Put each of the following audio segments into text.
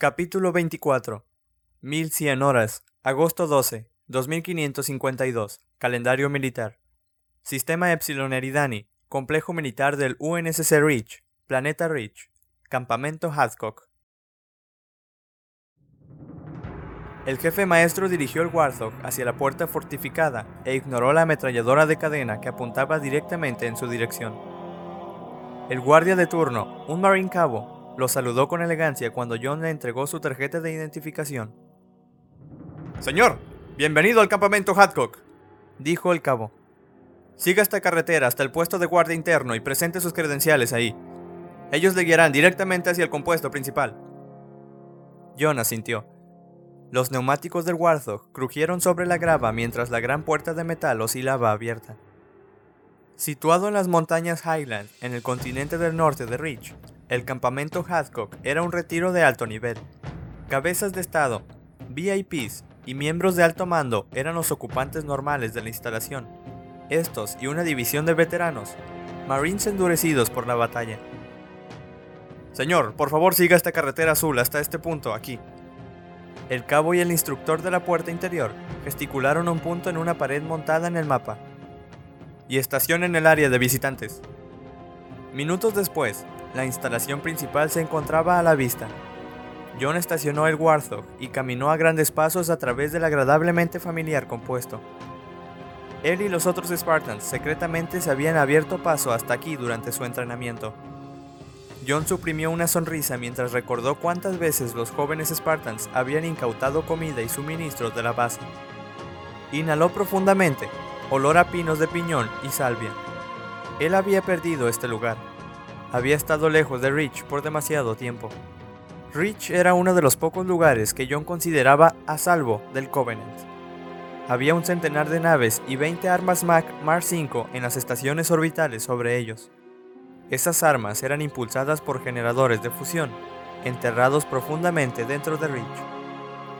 Capítulo 24. 1100 horas. Agosto 12. 2552. Calendario militar. Sistema Epsilon Eridani. Complejo militar del UNSC Reach. Planeta Reach. Campamento Hadcock. El jefe maestro dirigió el Warthog hacia la puerta fortificada e ignoró la ametralladora de cadena que apuntaba directamente en su dirección. El guardia de turno, un Marine Cabo, lo saludó con elegancia cuando John le entregó su tarjeta de identificación. Señor, bienvenido al campamento Hadcock, dijo el cabo. Siga esta carretera hasta el puesto de guardia interno y presente sus credenciales ahí. Ellos le guiarán directamente hacia el compuesto principal. John asintió. Los neumáticos del Warthog crujieron sobre la grava mientras la gran puerta de metal oscilaba abierta. Situado en las montañas Highland, en el continente del norte de Reach, el campamento Hadcock era un retiro de alto nivel. Cabezas de estado, VIPs y miembros de alto mando eran los ocupantes normales de la instalación. Estos y una división de veteranos, marines endurecidos por la batalla. Señor, por favor siga esta carretera azul hasta este punto, aquí, el cabo y el instructor de la puerta interior gesticularon un punto en una pared montada en el mapa. Y estación en el área de visitantes. Minutos después, la instalación principal se encontraba a la vista. John estacionó el Warthog y caminó a grandes pasos a través del agradablemente familiar compuesto. Él y los otros Spartans secretamente se habían abierto paso hasta aquí durante su entrenamiento. John suprimió una sonrisa mientras recordó cuántas veces los jóvenes Spartans habían incautado comida y suministros de la base. Inhaló profundamente, olor a pinos de piñón y salvia. Él había perdido este lugar. Había estado lejos de Rich por demasiado tiempo. Rich era uno de los pocos lugares que John consideraba a salvo del Covenant. Había un centenar de naves y 20 armas Mac Mar 5 en las estaciones orbitales sobre ellos. Esas armas eran impulsadas por generadores de fusión, enterrados profundamente dentro de Reach.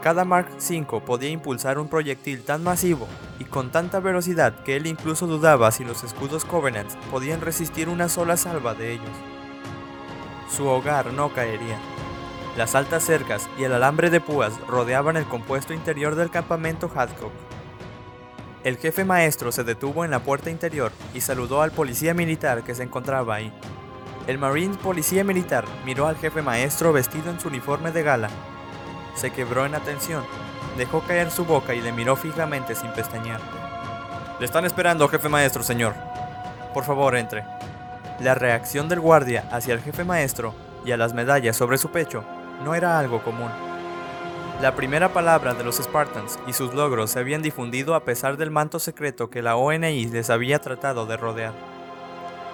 Cada Mark V podía impulsar un proyectil tan masivo y con tanta velocidad que él incluso dudaba si los escudos Covenant podían resistir una sola salva de ellos. Su hogar no caería. Las altas cercas y el alambre de púas rodeaban el compuesto interior del campamento Hadcock. El jefe maestro se detuvo en la puerta interior y saludó al policía militar que se encontraba ahí. El Marine policía militar miró al jefe maestro vestido en su uniforme de gala. Se quebró en atención, dejó caer su boca y le miró fijamente sin pestañear. Le están esperando, jefe maestro, señor. Por favor, entre. La reacción del guardia hacia el jefe maestro y a las medallas sobre su pecho no era algo común. La primera palabra de los Spartans y sus logros se habían difundido a pesar del manto secreto que la ONI les había tratado de rodear.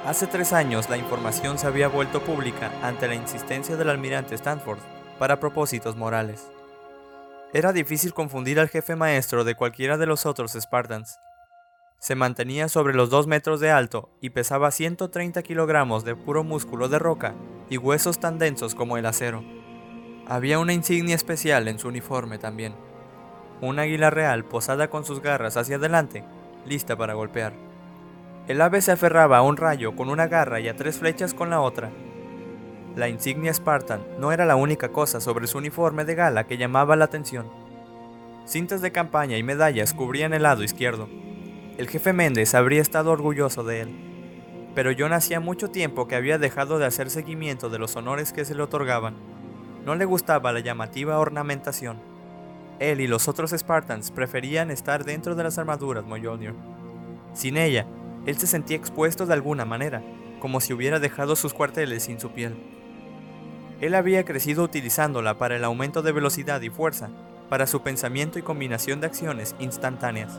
Hace tres años la información se había vuelto pública ante la insistencia del almirante Stanford para propósitos morales. Era difícil confundir al jefe maestro de cualquiera de los otros Spartans. Se mantenía sobre los dos metros de alto y pesaba 130 kilogramos de puro músculo de roca y huesos tan densos como el acero. Había una insignia especial en su uniforme también. Un águila real posada con sus garras hacia adelante, lista para golpear. El ave se aferraba a un rayo con una garra y a tres flechas con la otra. La insignia Spartan no era la única cosa sobre su uniforme de gala que llamaba la atención. Cintas de campaña y medallas cubrían el lado izquierdo. El jefe Méndez habría estado orgulloso de él. Pero John hacía mucho tiempo que había dejado de hacer seguimiento de los honores que se le otorgaban. No le gustaba la llamativa ornamentación. Él y los otros Spartans preferían estar dentro de las armaduras Mjolnir. Sin ella, él se sentía expuesto de alguna manera, como si hubiera dejado sus cuarteles sin su piel. Él había crecido utilizándola para el aumento de velocidad y fuerza, para su pensamiento y combinación de acciones instantáneas.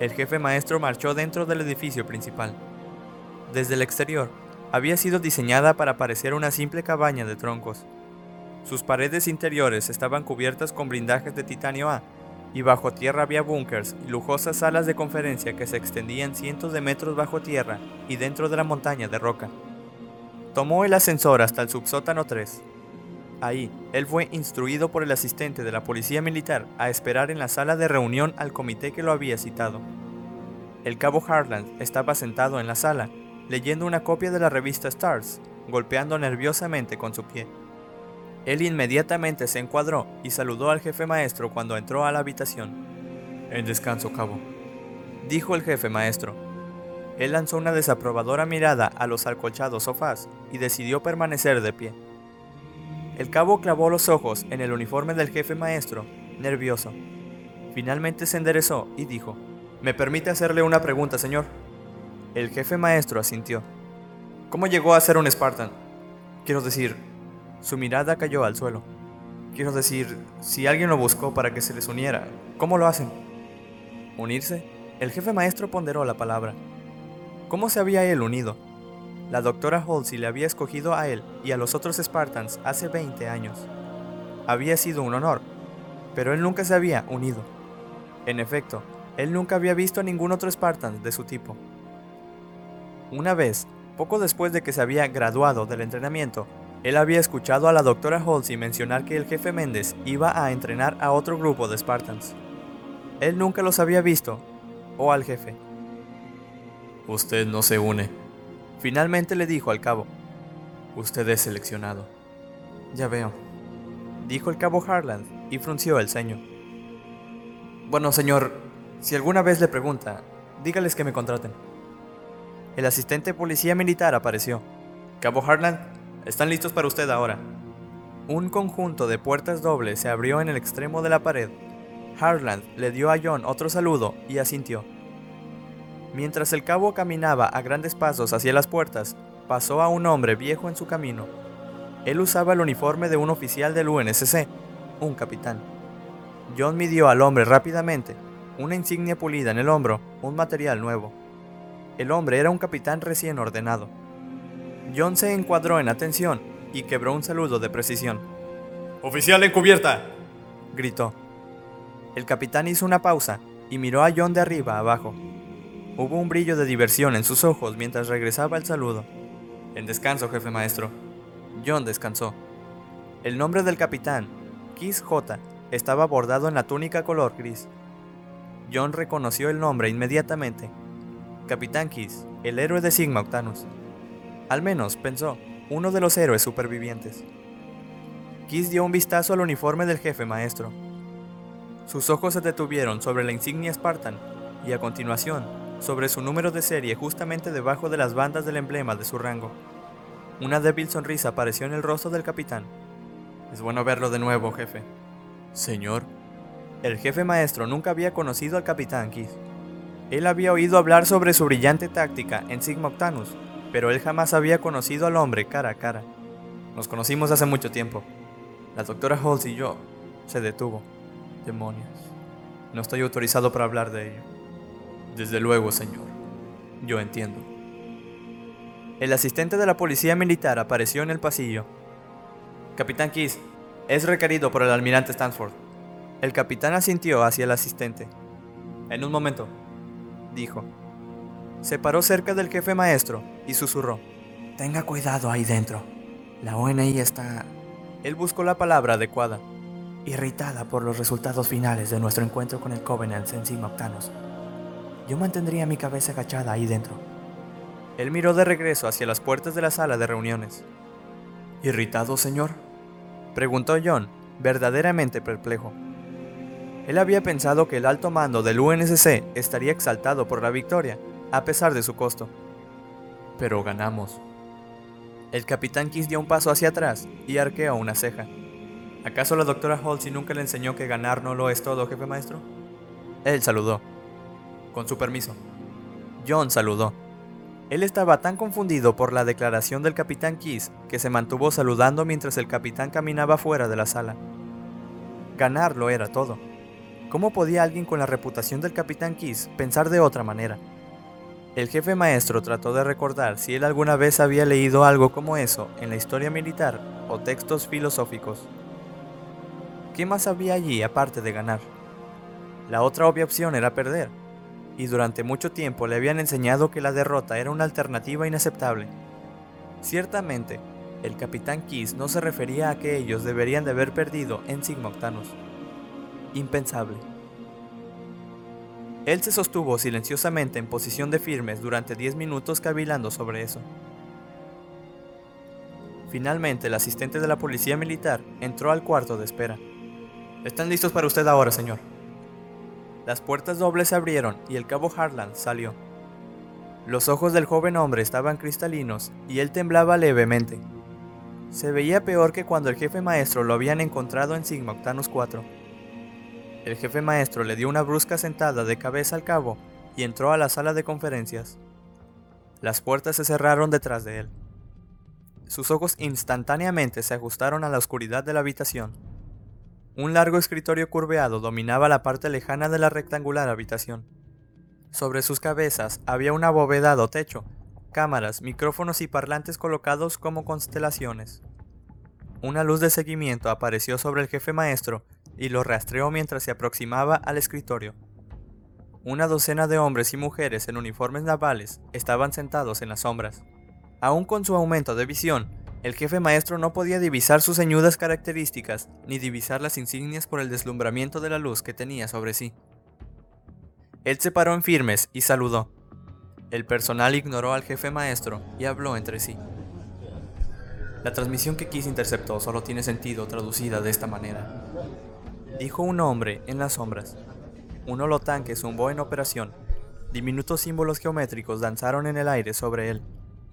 El jefe maestro marchó dentro del edificio principal. Desde el exterior, había sido diseñada para parecer una simple cabaña de troncos, sus paredes interiores estaban cubiertas con blindajes de titanio A, y bajo tierra había búnkers y lujosas salas de conferencia que se extendían cientos de metros bajo tierra y dentro de la montaña de roca. Tomó el ascensor hasta el subsótano 3. Ahí, él fue instruido por el asistente de la policía militar a esperar en la sala de reunión al comité que lo había citado. El cabo Harland estaba sentado en la sala, leyendo una copia de la revista Stars, golpeando nerviosamente con su pie. Él inmediatamente se encuadró y saludó al jefe maestro cuando entró a la habitación. En descanso, cabo, dijo el jefe maestro. Él lanzó una desaprobadora mirada a los alcolchados sofás y decidió permanecer de pie. El cabo clavó los ojos en el uniforme del jefe maestro, nervioso. Finalmente se enderezó y dijo, ¿Me permite hacerle una pregunta, señor? El jefe maestro asintió. ¿Cómo llegó a ser un Spartan? Quiero decir, su mirada cayó al suelo. Quiero decir, si alguien lo buscó para que se les uniera, ¿cómo lo hacen? ¿Unirse? El jefe maestro ponderó la palabra. ¿Cómo se había él unido? La doctora Halsey le había escogido a él y a los otros Spartans hace 20 años. Había sido un honor, pero él nunca se había unido. En efecto, él nunca había visto a ningún otro Spartan de su tipo. Una vez, poco después de que se había graduado del entrenamiento, él había escuchado a la doctora Halsey mencionar que el jefe Méndez iba a entrenar a otro grupo de Spartans. Él nunca los había visto, o al jefe. Usted no se une. Finalmente le dijo al cabo. Usted es seleccionado. Ya veo, dijo el cabo Harland y frunció el ceño. Bueno, señor, si alguna vez le pregunta, dígales que me contraten. El asistente policía militar apareció. Cabo Harland, están listos para usted ahora. Un conjunto de puertas dobles se abrió en el extremo de la pared. Harland le dio a John otro saludo y asintió. Mientras el cabo caminaba a grandes pasos hacia las puertas, pasó a un hombre viejo en su camino. Él usaba el uniforme de un oficial del UNSC, un capitán. John midió al hombre rápidamente, una insignia pulida en el hombro, un material nuevo. El hombre era un capitán recién ordenado. John se encuadró en atención y quebró un saludo de precisión. ¡Oficial en cubierta! gritó. El capitán hizo una pausa y miró a John de arriba abajo. Hubo un brillo de diversión en sus ojos mientras regresaba el saludo. En descanso, jefe maestro. John descansó. El nombre del capitán, Kiss J, estaba bordado en la túnica color gris. John reconoció el nombre inmediatamente. Capitán Kiss, el héroe de Sigma Octanus. Al menos, pensó, uno de los héroes supervivientes. Kiss dio un vistazo al uniforme del jefe maestro. Sus ojos se detuvieron sobre la insignia Spartan y a continuación sobre su número de serie justamente debajo de las bandas del emblema de su rango. Una débil sonrisa apareció en el rostro del capitán. Es bueno verlo de nuevo, jefe. Señor. El jefe maestro nunca había conocido al capitán Kiss. Él había oído hablar sobre su brillante táctica en Sigma Octanus, pero él jamás había conocido al hombre cara a cara. Nos conocimos hace mucho tiempo. La doctora Holtz y yo se detuvo. Demonios. No estoy autorizado para hablar de ello. Desde luego, señor. Yo entiendo. El asistente de la policía militar apareció en el pasillo. Capitán Kiss, es requerido por el almirante Stanford. El capitán asintió hacia el asistente. En un momento, dijo. Se paró cerca del jefe maestro y susurró. Tenga cuidado ahí dentro. La ONI está... Él buscó la palabra adecuada. Irritada por los resultados finales de nuestro encuentro con el Covenant en Sigma Octanos. Yo mantendría mi cabeza agachada ahí dentro. Él miró de regreso hacia las puertas de la sala de reuniones. ¿Irritado, señor? Preguntó John, verdaderamente perplejo. Él había pensado que el alto mando del UNSC estaría exaltado por la victoria, a pesar de su costo. Pero ganamos. El capitán Kiss dio un paso hacia atrás y arqueó una ceja. ¿Acaso la doctora Halsey nunca le enseñó que ganar no lo es todo, jefe maestro? Él saludó. Con su permiso. John saludó. Él estaba tan confundido por la declaración del capitán Kiss que se mantuvo saludando mientras el capitán caminaba fuera de la sala. Ganar lo era todo. ¿Cómo podía alguien con la reputación del capitán Kiss pensar de otra manera? El jefe maestro trató de recordar si él alguna vez había leído algo como eso en la historia militar o textos filosóficos. ¿Qué más había allí aparte de ganar? La otra obvia opción era perder, y durante mucho tiempo le habían enseñado que la derrota era una alternativa inaceptable. Ciertamente, el capitán Kiss no se refería a que ellos deberían de haber perdido en Sigma Octanus. Impensable. Él se sostuvo silenciosamente en posición de firmes durante 10 minutos cavilando sobre eso. Finalmente, el asistente de la policía militar entró al cuarto de espera. Están listos para usted ahora, señor. Las puertas dobles se abrieron y el cabo Harland salió. Los ojos del joven hombre estaban cristalinos y él temblaba levemente. Se veía peor que cuando el jefe maestro lo habían encontrado en Sigma Octanus 4. El jefe maestro le dio una brusca sentada de cabeza al cabo y entró a la sala de conferencias. Las puertas se cerraron detrás de él. Sus ojos instantáneamente se ajustaron a la oscuridad de la habitación. Un largo escritorio curveado dominaba la parte lejana de la rectangular habitación. Sobre sus cabezas había un abovedado techo, cámaras, micrófonos y parlantes colocados como constelaciones. Una luz de seguimiento apareció sobre el jefe maestro y lo rastreó mientras se aproximaba al escritorio. Una docena de hombres y mujeres en uniformes navales estaban sentados en las sombras. Aún con su aumento de visión, el jefe maestro no podía divisar sus ceñudas características ni divisar las insignias por el deslumbramiento de la luz que tenía sobre sí. Él se paró en firmes y saludó. El personal ignoró al jefe maestro y habló entre sí. La transmisión que Kiss interceptó solo tiene sentido traducida de esta manera. Dijo un hombre en las sombras. Un holotanque zumbó en operación. Diminutos símbolos geométricos danzaron en el aire sobre él.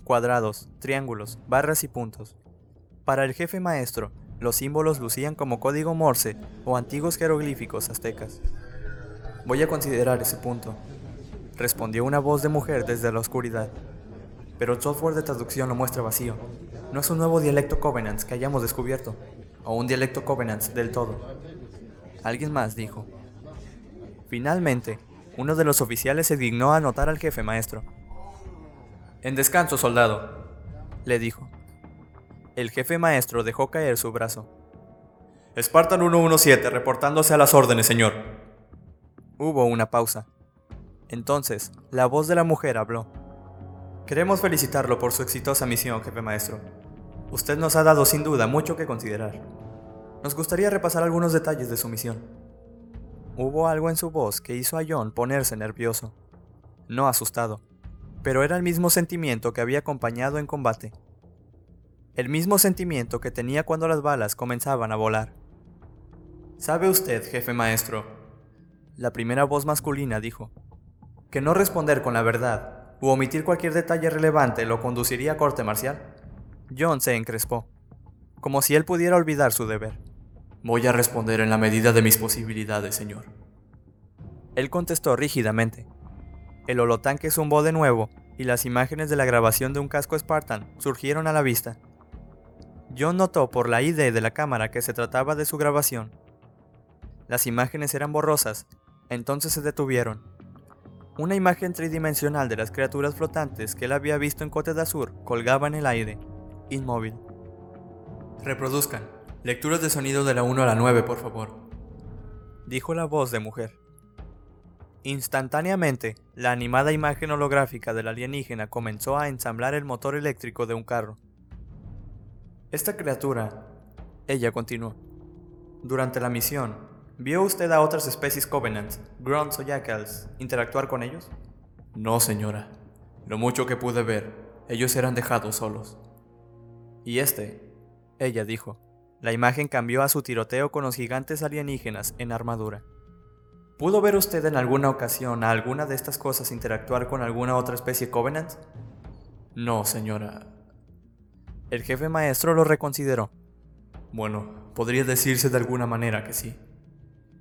Cuadrados, triángulos, barras y puntos. Para el jefe maestro, los símbolos lucían como código morse o antiguos jeroglíficos aztecas. Voy a considerar ese punto, respondió una voz de mujer desde la oscuridad. Pero el software de traducción lo muestra vacío. No es un nuevo dialecto Covenants que hayamos descubierto, o un dialecto Covenants del todo. Alguien más dijo. Finalmente, uno de los oficiales se dignó a anotar al jefe maestro. En descanso, soldado, le dijo. El jefe maestro dejó caer su brazo. Spartan 117, reportándose a las órdenes, señor. Hubo una pausa. Entonces, la voz de la mujer habló. Queremos felicitarlo por su exitosa misión, jefe maestro. Usted nos ha dado sin duda mucho que considerar. Nos gustaría repasar algunos detalles de su misión. Hubo algo en su voz que hizo a John ponerse nervioso. No asustado, pero era el mismo sentimiento que había acompañado en combate. El mismo sentimiento que tenía cuando las balas comenzaban a volar. ¿Sabe usted, jefe maestro, la primera voz masculina dijo, que no responder con la verdad u omitir cualquier detalle relevante lo conduciría a corte marcial. John se encrespó, como si él pudiera olvidar su deber. Voy a responder en la medida de mis posibilidades, señor. Él contestó rígidamente. El holotanque zumbó de nuevo y las imágenes de la grabación de un casco Spartan surgieron a la vista. John notó por la ID de la cámara que se trataba de su grabación. Las imágenes eran borrosas entonces se detuvieron. Una imagen tridimensional de las criaturas flotantes que él había visto en Cote Azur colgaba en el aire, inmóvil. Reproduzcan. Lecturas de sonido de la 1 a la 9, por favor. Dijo la voz de mujer. Instantáneamente, la animada imagen holográfica del alienígena comenzó a ensamblar el motor eléctrico de un carro. Esta criatura, ella continuó, durante la misión, ¿Vio usted a otras especies Covenant, Grunts o Jackals, interactuar con ellos? No, señora. Lo mucho que pude ver, ellos eran dejados solos. Y este, ella dijo. La imagen cambió a su tiroteo con los gigantes alienígenas en armadura. ¿Pudo ver usted en alguna ocasión a alguna de estas cosas interactuar con alguna otra especie Covenant? No, señora. El jefe maestro lo reconsideró. Bueno, podría decirse de alguna manera que sí.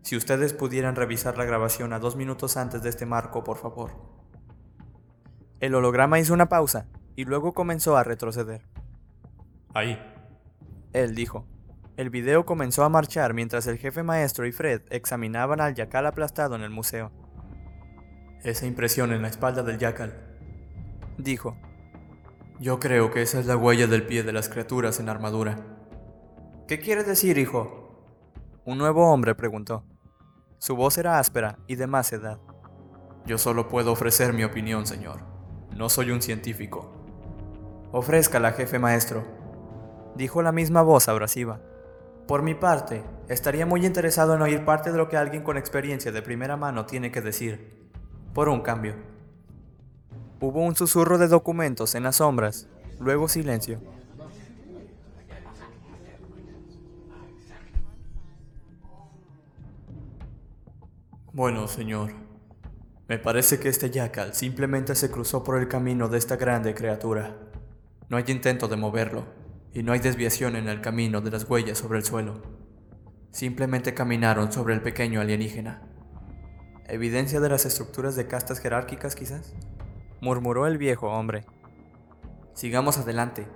Si ustedes pudieran revisar la grabación a dos minutos antes de este marco, por favor. El holograma hizo una pausa y luego comenzó a retroceder. Ahí. Él dijo. El video comenzó a marchar mientras el jefe maestro y Fred examinaban al yacal aplastado en el museo. Esa impresión en la espalda del yacal. Dijo. Yo creo que esa es la huella del pie de las criaturas en armadura. ¿Qué quiere decir, hijo? Un nuevo hombre preguntó. Su voz era áspera y de más edad. Yo solo puedo ofrecer mi opinión, señor. No soy un científico. Ofrézcala, jefe maestro, dijo la misma voz abrasiva. Por mi parte, estaría muy interesado en oír parte de lo que alguien con experiencia de primera mano tiene que decir, por un cambio. Hubo un susurro de documentos en las sombras, luego silencio. Bueno, señor, me parece que este yacal simplemente se cruzó por el camino de esta grande criatura. No hay intento de moverlo y no hay desviación en el camino de las huellas sobre el suelo. Simplemente caminaron sobre el pequeño alienígena. ¿Evidencia de las estructuras de castas jerárquicas, quizás? murmuró el viejo hombre. Sigamos adelante.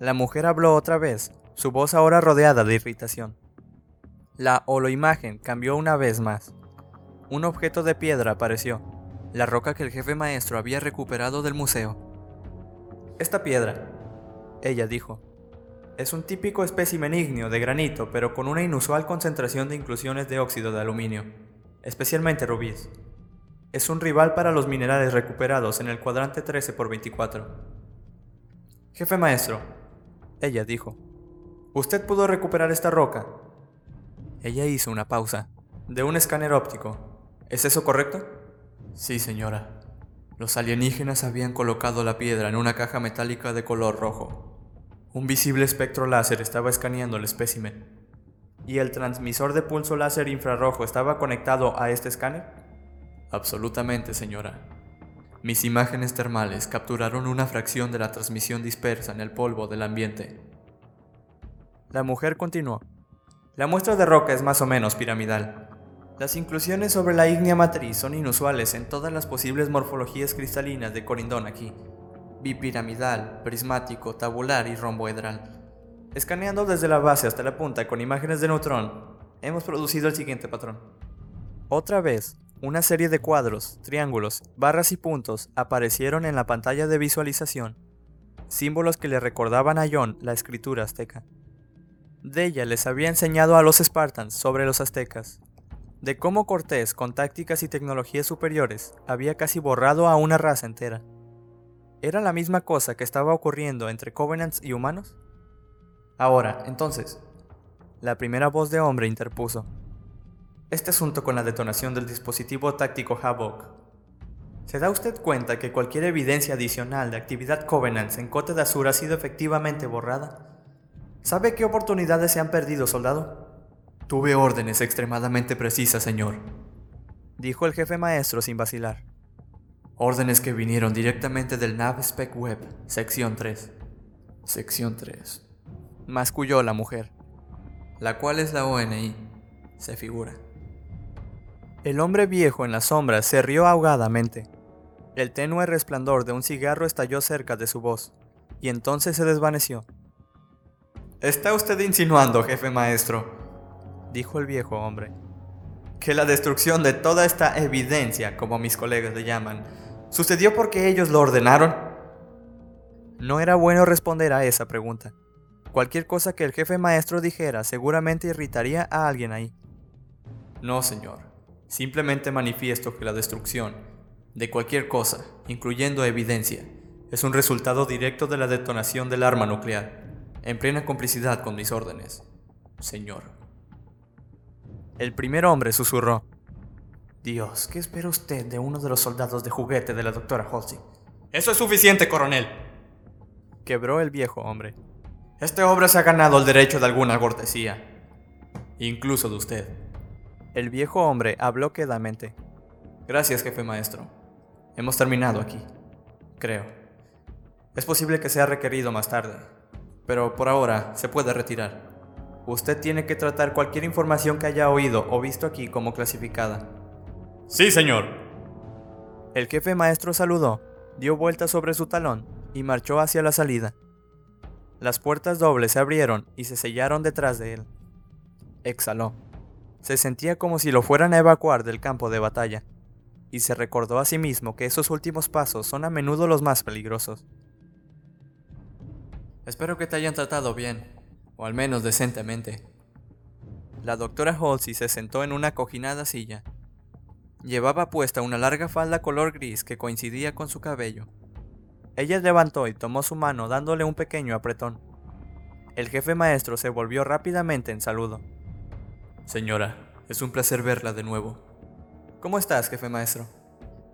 La mujer habló otra vez, su voz ahora rodeada de irritación. La holoimagen cambió una vez más. Un objeto de piedra apareció, la roca que el jefe maestro había recuperado del museo. Esta piedra, ella dijo, es un típico espécimen ígneo de granito, pero con una inusual concentración de inclusiones de óxido de aluminio, especialmente rubíes. Es un rival para los minerales recuperados en el cuadrante 13 por 24. Jefe maestro, ella dijo, ¿usted pudo recuperar esta roca? Ella hizo una pausa. De un escáner óptico. ¿Es eso correcto? Sí, señora. Los alienígenas habían colocado la piedra en una caja metálica de color rojo. Un visible espectro láser estaba escaneando el espécimen. ¿Y el transmisor de pulso láser infrarrojo estaba conectado a este escáner? Absolutamente, señora. Mis imágenes termales capturaron una fracción de la transmisión dispersa en el polvo del ambiente. La mujer continuó. La muestra de roca es más o menos piramidal. Las inclusiones sobre la ígnea matriz son inusuales en todas las posibles morfologías cristalinas de Corindón aquí. Bipiramidal, prismático, tabular y romboedral. Escaneando desde la base hasta la punta con imágenes de neutrón, hemos producido el siguiente patrón. Otra vez, una serie de cuadros, triángulos, barras y puntos aparecieron en la pantalla de visualización, símbolos que le recordaban a John la escritura azteca. De ella les había enseñado a los Spartans sobre los aztecas, de cómo Cortés, con tácticas y tecnologías superiores, había casi borrado a una raza entera. ¿Era la misma cosa que estaba ocurriendo entre Covenants y humanos? Ahora, entonces, la primera voz de hombre interpuso. Este asunto con la detonación del dispositivo táctico Havok. ¿Se da usted cuenta que cualquier evidencia adicional de actividad Covenants en Cote de Azur ha sido efectivamente borrada? ¿Sabe qué oportunidades se han perdido, soldado? Tuve órdenes extremadamente precisas, señor, dijo el jefe maestro sin vacilar. Órdenes que vinieron directamente del Nav Spec Web, sección 3. Sección 3. Masculló la mujer. La cual es la ONI, se figura. El hombre viejo en la sombra se rió ahogadamente. El tenue resplandor de un cigarro estalló cerca de su voz, y entonces se desvaneció. Está usted insinuando, jefe maestro, dijo el viejo hombre, que la destrucción de toda esta evidencia, como mis colegas le llaman, sucedió porque ellos lo ordenaron. No era bueno responder a esa pregunta. Cualquier cosa que el jefe maestro dijera seguramente irritaría a alguien ahí. No, señor. Simplemente manifiesto que la destrucción de cualquier cosa, incluyendo evidencia, es un resultado directo de la detonación del arma nuclear en plena complicidad con mis órdenes, señor. El primer hombre susurró. Dios, ¿qué espera usted de uno de los soldados de juguete de la doctora Halsey? Eso es suficiente, coronel. Quebró el viejo hombre. Este hombre se ha ganado el derecho de alguna cortesía. Incluso de usted. El viejo hombre habló quedamente. Gracias, jefe maestro. Hemos terminado aquí. Creo. Es posible que sea requerido más tarde, pero por ahora se puede retirar. Usted tiene que tratar cualquier información que haya oído o visto aquí como clasificada. Sí, señor. El jefe maestro saludó, dio vuelta sobre su talón y marchó hacia la salida. Las puertas dobles se abrieron y se sellaron detrás de él. Exhaló. Se sentía como si lo fueran a evacuar del campo de batalla, y se recordó a sí mismo que esos últimos pasos son a menudo los más peligrosos. Espero que te hayan tratado bien, o al menos decentemente. La doctora Halsey se sentó en una cojinada silla. Llevaba puesta una larga falda color gris que coincidía con su cabello. Ella levantó y tomó su mano dándole un pequeño apretón. El jefe maestro se volvió rápidamente en saludo. Señora, es un placer verla de nuevo. ¿Cómo estás, jefe maestro?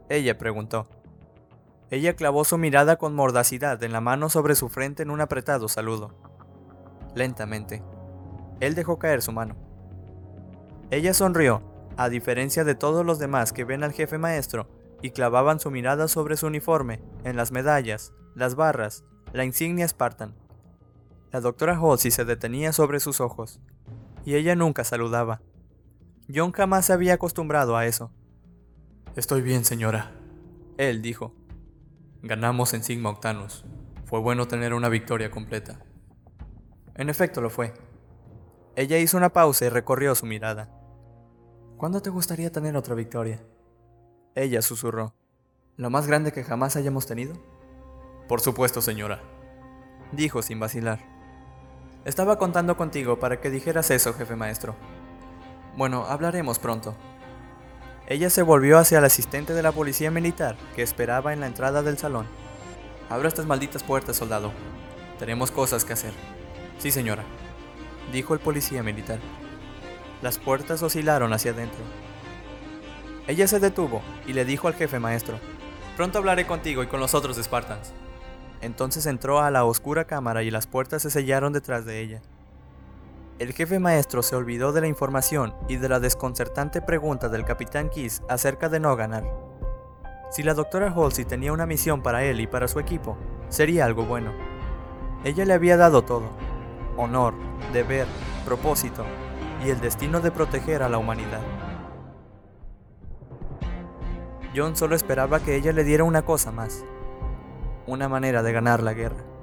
Ella preguntó. Ella clavó su mirada con mordacidad en la mano sobre su frente en un apretado saludo. Lentamente, él dejó caer su mano. Ella sonrió, A diferencia de todos los demás que ven al jefe maestro y clavaban su mirada sobre su uniforme, en las medallas, las barras, la insignia Spartan. La doctora Halsey se detenía sobre sus ojos, y ella nunca saludaba. John jamás se había acostumbrado a eso. Estoy bien, señora. Él dijo. Ganamos en Sigma Octanus. Fue bueno tener una victoria completa. En efecto lo fue. Ella hizo una pausa y recorrió su mirada. ¿Cuándo te gustaría tener otra victoria? Ella susurró. ¿Lo más grande que jamás hayamos tenido? Por supuesto, señora. Dijo sin vacilar. Estaba contando contigo para que dijeras eso, jefe maestro. Bueno, hablaremos pronto. Ella se volvió hacia el asistente de la policía militar que esperaba en la entrada del salón. Abra estas malditas puertas, soldado. Tenemos cosas que hacer. Sí, señora, dijo el policía militar. Las puertas oscilaron hacia adentro. Ella se detuvo y le dijo al jefe maestro, Pronto hablaré contigo y con los otros Spartans. Entonces entró a la oscura cámara y las puertas se sellaron detrás de ella. El jefe maestro se olvidó de la información y de la desconcertante pregunta del capitán Kiss acerca de no ganar. Si la doctora Halsey tenía una misión para él y para su equipo, sería algo bueno. Ella le había dado todo. Honor, deber, propósito y el destino de proteger a la humanidad. John solo esperaba que ella le diera una cosa más. Una manera de ganar la guerra.